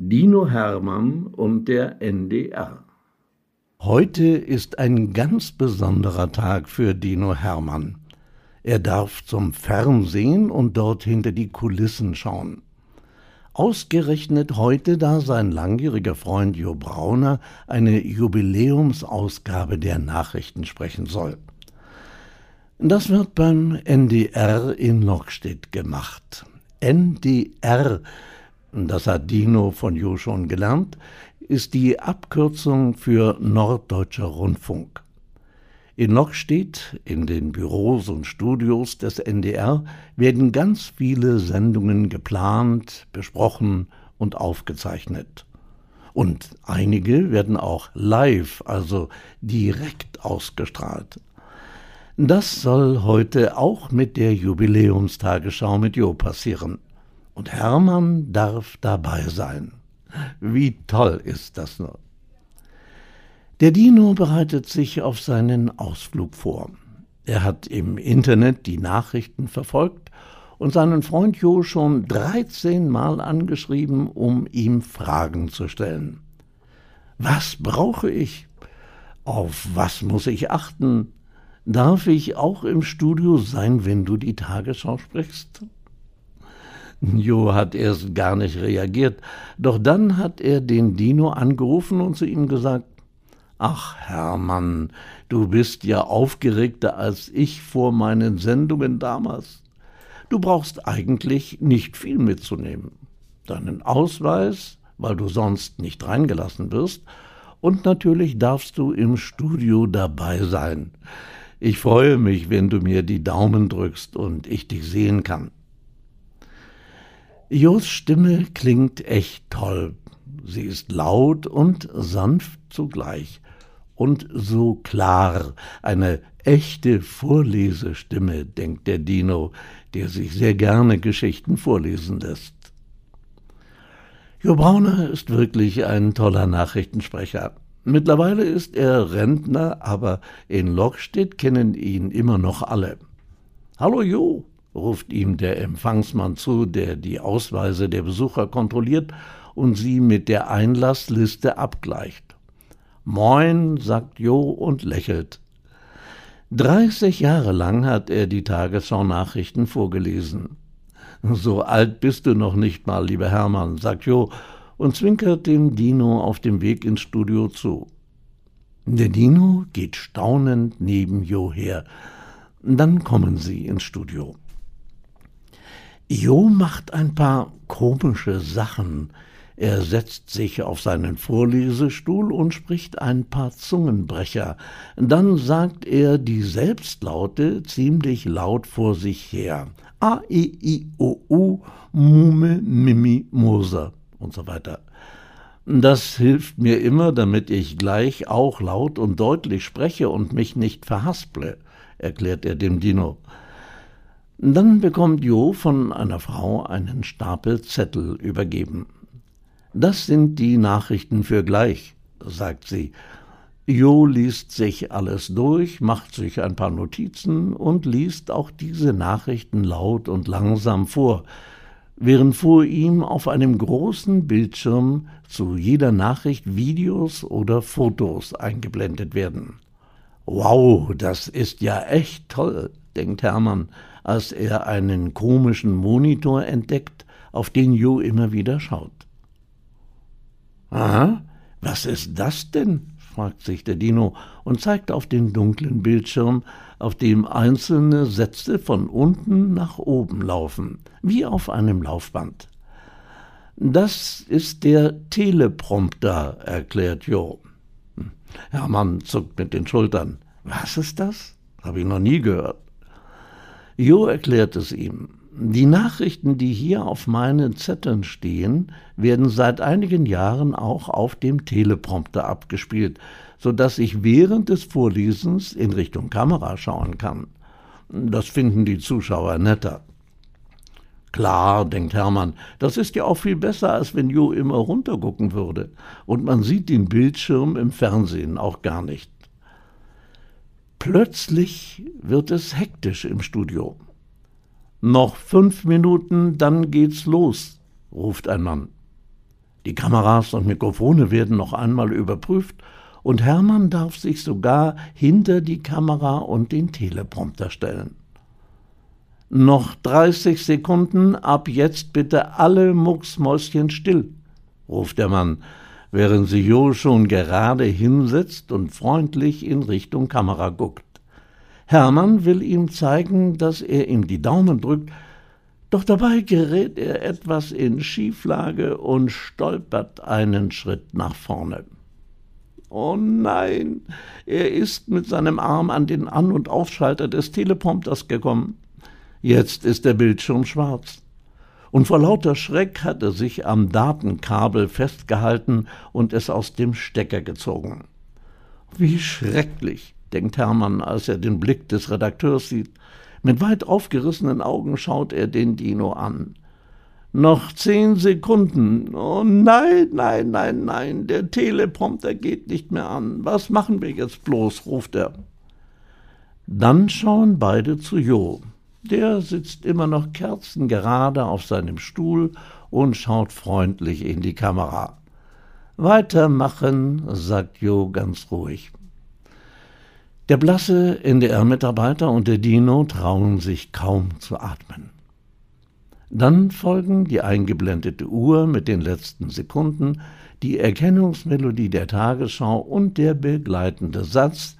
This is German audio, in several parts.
Dino Hermann und der NDR Heute ist ein ganz besonderer Tag für Dino Hermann. Er darf zum Fernsehen und dort hinter die Kulissen schauen. Ausgerechnet heute, da sein langjähriger Freund Jo Brauner eine Jubiläumsausgabe der Nachrichten sprechen soll. Das wird beim NDR in Lockstedt gemacht. NDR, das hat Dino von Jo schon gelernt, ist die Abkürzung für Norddeutscher Rundfunk. In Lockstedt, in den Büros und Studios des NDR, werden ganz viele Sendungen geplant, besprochen und aufgezeichnet. Und einige werden auch live, also direkt ausgestrahlt. Das soll heute auch mit der Jubiläumstagesschau mit Jo passieren. Und Hermann darf dabei sein. Wie toll ist das nur. Der Dino bereitet sich auf seinen Ausflug vor. Er hat im Internet die Nachrichten verfolgt und seinen Freund Jo schon 13 Mal angeschrieben, um ihm Fragen zu stellen. Was brauche ich? Auf was muss ich achten? Darf ich auch im Studio sein, wenn du die Tagesschau sprichst? Jo hat erst gar nicht reagiert, doch dann hat er den Dino angerufen und zu ihm gesagt, Ach Hermann, du bist ja aufgeregter als ich vor meinen Sendungen damals. Du brauchst eigentlich nicht viel mitzunehmen. Deinen Ausweis, weil du sonst nicht reingelassen wirst, und natürlich darfst du im Studio dabei sein. Ich freue mich, wenn du mir die Daumen drückst und ich dich sehen kann. Jos Stimme klingt echt toll. Sie ist laut und sanft zugleich und so klar, eine echte Vorlesestimme, denkt der Dino, der sich sehr gerne Geschichten vorlesen lässt. Jo Brauner ist wirklich ein toller Nachrichtensprecher. Mittlerweile ist er Rentner, aber in Lockstedt kennen ihn immer noch alle. Hallo Jo, ruft ihm der Empfangsmann zu, der die Ausweise der Besucher kontrolliert und sie mit der Einlassliste abgleicht. Moin, sagt Jo und lächelt. Dreißig Jahre lang hat er die Tagesschau-Nachrichten vorgelesen. So alt bist du noch nicht mal, lieber Hermann, sagt Jo und zwinkert dem Dino auf dem Weg ins Studio zu. Der Dino geht staunend neben Jo her. Dann kommen sie ins Studio. Jo macht ein paar komische Sachen. Er setzt sich auf seinen Vorlesestuhl und spricht ein paar Zungenbrecher. Dann sagt er die Selbstlaute ziemlich laut vor sich her. A, I, I, O, U, Mume, Mimi, Moser und so weiter. Das hilft mir immer, damit ich gleich auch laut und deutlich spreche und mich nicht verhasple, erklärt er dem Dino. Dann bekommt Jo von einer Frau einen Stapel Zettel übergeben. Das sind die Nachrichten für gleich, sagt sie. Jo liest sich alles durch, macht sich ein paar Notizen und liest auch diese Nachrichten laut und langsam vor, während vor ihm auf einem großen Bildschirm zu jeder Nachricht Videos oder Fotos eingeblendet werden. Wow, das ist ja echt toll, denkt Hermann, als er einen komischen Monitor entdeckt, auf den Jo immer wieder schaut. Aha, was ist das denn? fragt sich der Dino und zeigt auf den dunklen Bildschirm, auf dem einzelne Sätze von unten nach oben laufen, wie auf einem Laufband. Das ist der Teleprompter, erklärt Jo. Hermann zuckt mit den Schultern. Was ist das? Habe ich noch nie gehört. Jo erklärt es ihm. Die Nachrichten, die hier auf meinen Zetteln stehen, werden seit einigen Jahren auch auf dem Teleprompter abgespielt, so dass ich während des Vorlesens in Richtung Kamera schauen kann. Das finden die Zuschauer netter. Klar, denkt Hermann, das ist ja auch viel besser, als wenn Jo immer runtergucken würde. Und man sieht den Bildschirm im Fernsehen auch gar nicht. Plötzlich wird es hektisch im Studio. Noch fünf Minuten, dann geht's los, ruft ein Mann. Die Kameras und Mikrofone werden noch einmal überprüft und Hermann darf sich sogar hinter die Kamera und den Teleprompter stellen. Noch 30 Sekunden, ab jetzt bitte alle Mucksmäuschen still, ruft der Mann, während sich Jo schon gerade hinsetzt und freundlich in Richtung Kamera guckt. Hermann will ihm zeigen, dass er ihm die Daumen drückt, doch dabei gerät er etwas in Schieflage und stolpert einen Schritt nach vorne. Oh nein, er ist mit seinem Arm an den An- und Ausschalter des Teleprompters gekommen. Jetzt ist der Bildschirm schwarz. Und vor lauter Schreck hat er sich am Datenkabel festgehalten und es aus dem Stecker gezogen. Wie schrecklich, denkt Hermann, als er den Blick des Redakteurs sieht. Mit weit aufgerissenen Augen schaut er den Dino an. Noch zehn Sekunden. Oh nein, nein, nein, nein, der Teleprompter geht nicht mehr an. Was machen wir jetzt bloß? ruft er. Dann schauen beide zu Jo. Der sitzt immer noch kerzengerade auf seinem Stuhl und schaut freundlich in die Kamera. Weitermachen, sagt Jo ganz ruhig. Der blasse NDR-Mitarbeiter und der Dino trauen sich kaum zu atmen. Dann folgen die eingeblendete Uhr mit den letzten Sekunden, die Erkennungsmelodie der Tagesschau und der begleitende Satz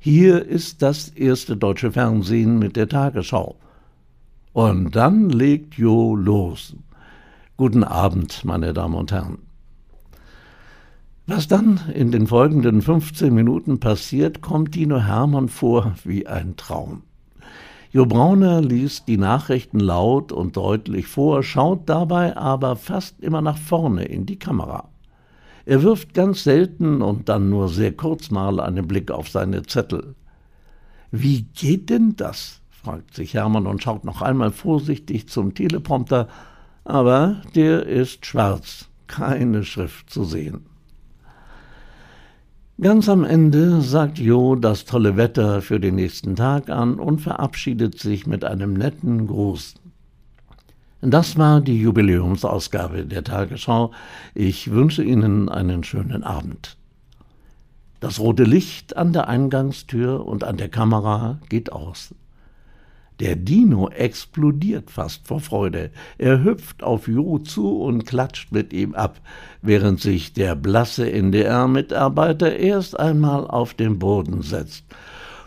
Hier ist das erste deutsche Fernsehen mit der Tagesschau. Und dann legt Jo los. Guten Abend, meine Damen und Herren. Was dann in den folgenden 15 Minuten passiert, kommt Dino Hermann vor wie ein Traum. Jo Brauner liest die Nachrichten laut und deutlich vor, schaut dabei aber fast immer nach vorne in die Kamera. Er wirft ganz selten und dann nur sehr kurz mal einen Blick auf seine Zettel. Wie geht denn das? fragt sich Hermann und schaut noch einmal vorsichtig zum Teleprompter, aber der ist schwarz, keine Schrift zu sehen. Ganz am Ende sagt Jo das tolle Wetter für den nächsten Tag an und verabschiedet sich mit einem netten Gruß. Das war die Jubiläumsausgabe der Tagesschau. Ich wünsche Ihnen einen schönen Abend. Das rote Licht an der Eingangstür und an der Kamera geht aus. Der Dino explodiert fast vor Freude. Er hüpft auf Jo zu und klatscht mit ihm ab, während sich der blasse NDR-Mitarbeiter erst einmal auf den Boden setzt.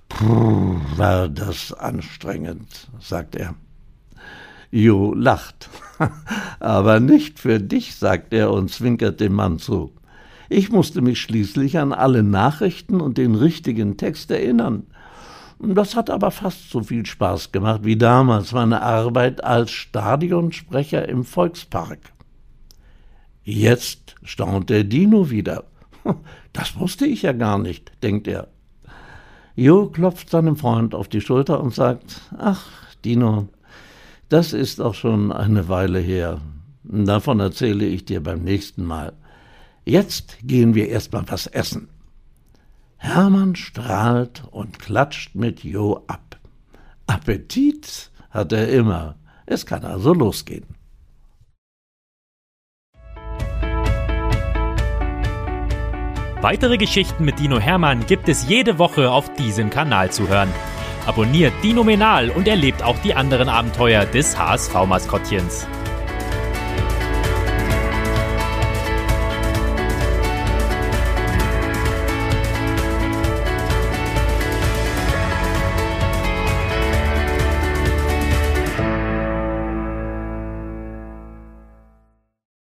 Puh, war das anstrengend, sagt er. Jo lacht. Aber nicht für dich, sagt er und zwinkert dem Mann zu. Ich musste mich schließlich an alle Nachrichten und den richtigen Text erinnern. Das hat aber fast so viel Spaß gemacht wie damals meine Arbeit als Stadionsprecher im Volkspark. Jetzt staunt der Dino wieder. Das wusste ich ja gar nicht, denkt er. Jo klopft seinem Freund auf die Schulter und sagt, ach, Dino, das ist auch schon eine Weile her. Davon erzähle ich dir beim nächsten Mal. Jetzt gehen wir erst mal was essen. Hermann strahlt und klatscht mit Jo ab. Appetit hat er immer. Es kann also losgehen. Weitere Geschichten mit Dino Hermann gibt es jede Woche auf diesem Kanal zu hören. Abonniert Dino Menal und erlebt auch die anderen Abenteuer des HSV-Maskottchens.